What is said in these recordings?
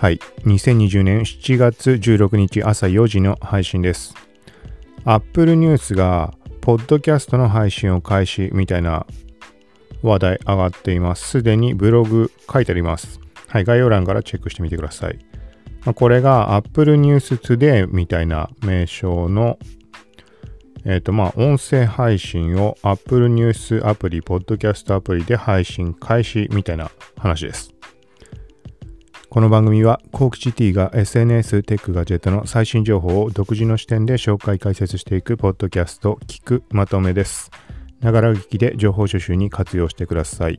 はい。2020年7月16日朝4時の配信です。Apple News が、ポッドキャストの配信を開始みたいな話題上がっています。すでにブログ書いてあります。はい。概要欄からチェックしてみてください。まあ、これが Apple News Today みたいな名称のえっ、と、まあ、音声配信を Apple News アプリ、ポッドキャストアプリで配信開始みたいな話です。この番組は、コークチ T が SNS、テック、ガジェットの最新情報を独自の視点で紹介解説していくポッドキャスト、聞くまとめです。ながら聞きで情報収集に活用してください。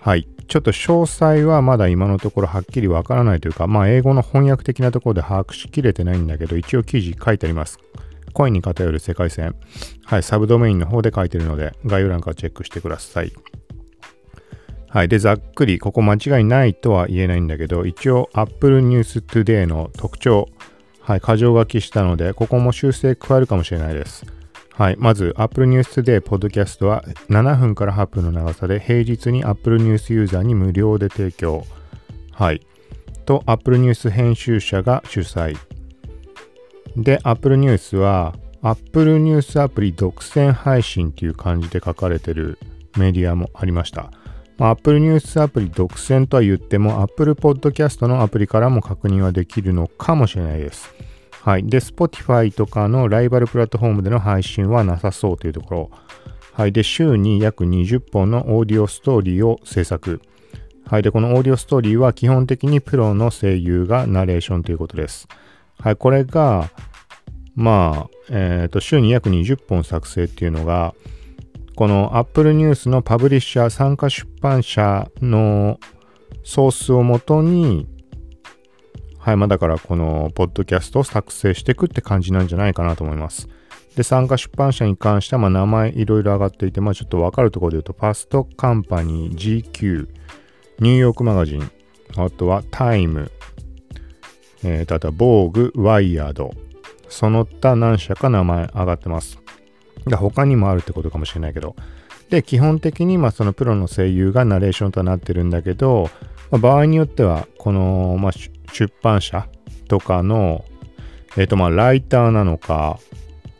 はい。ちょっと詳細はまだ今のところはっきりわからないというか、まあ、英語の翻訳的なところで把握しきれてないんだけど、一応記事書いてあります。声に偏る世界線。はい、サブドメインの方で書いてるので、概要欄からチェックしてください。はい。で、ざっくり、ここ間違いないとは言えないんだけど、一応 Apple News Today の特徴、はい、箇条書きしたので、ここも修正加えるかもしれないです。はい。まず、Apple News Today ポッドキャストは7分から8分の長さで、平日に Apple News ユーザーに無料で提供。はい。と、Apple News 編集者が主催。で、Apple News は Apple News アプリ独占配信っていう感じで書かれてるメディアもありました。まあ、Apple News アプリ独占とは言っても Apple Podcast のアプリからも確認はできるのかもしれないです。はい。で、Spotify とかのライバルプラットフォームでの配信はなさそうというところ。はい。で、週に約20本のオーディオストーリーを制作。はい。で、このオーディオストーリーは基本的にプロの声優がナレーションということです。はい。これが、まあ、えっ、と、週に約20本作成っていうのが、この Apple News のパブリッシャー参加出版社のソースをもとに、はい、まあだからこのポッドキャストを作成していくって感じなんじゃないかなと思います。で、参加出版社に関しては、まあ名前いろいろ上がっていて、まあちょっとわかるところで言うと、ファストカンパニー、GQ、ニューヨークマガジン、あとはタイム、えーと、あとはボーグ、ワイヤード、その他何社か名前上がってます。で他にもあるってことかもしれないけど。で、基本的に、まあ、そのプロの声優がナレーションとなってるんだけど、まあ、場合によっては、この、まあ、出版社とかの、えっ、と、まあ、ライターなのか、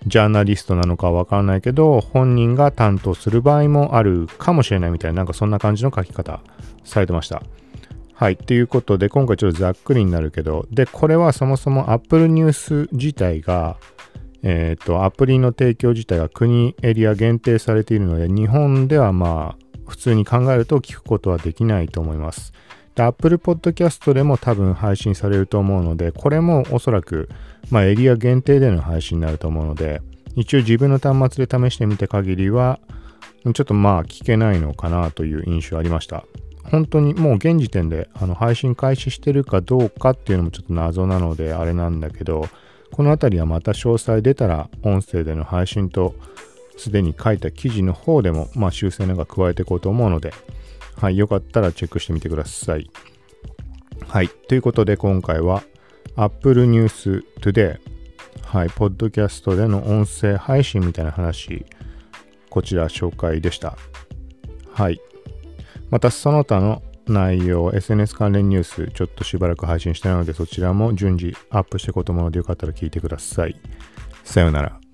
ジャーナリストなのかわからないけど、本人が担当する場合もあるかもしれないみたいな、なんかそんな感じの書き方されてました。はい。ということで、今回ちょっとざっくりになるけど、で、これはそもそも Apple News 自体が、えっ、と、アプリの提供自体が国エリア限定されているので、日本ではまあ、普通に考えると聞くことはできないと思います。で、Apple Podcast でも多分配信されると思うので、これもおそらく、まあ、エリア限定での配信になると思うので、一応自分の端末で試してみた限りは、ちょっとまあ、聞けないのかなという印象ありました。本当にもう現時点であの配信開始してるかどうかっていうのもちょっと謎なのであれなんだけど、このあたりはまた詳細出たら音声での配信とすでに書いた記事の方でも、まあ、修正なんか加えていこうと思うので、はい、よかったらチェックしてみてください。はい、ということで今回は Apple News Today、はい、ポッドキャストでの音声配信みたいな話、こちら紹介でした。はい。またその他の内容、SNS 関連ニュース、ちょっとしばらく配信したいので、そちらも順次アップしていこうと思うので、よかったら聞いてください。さようなら。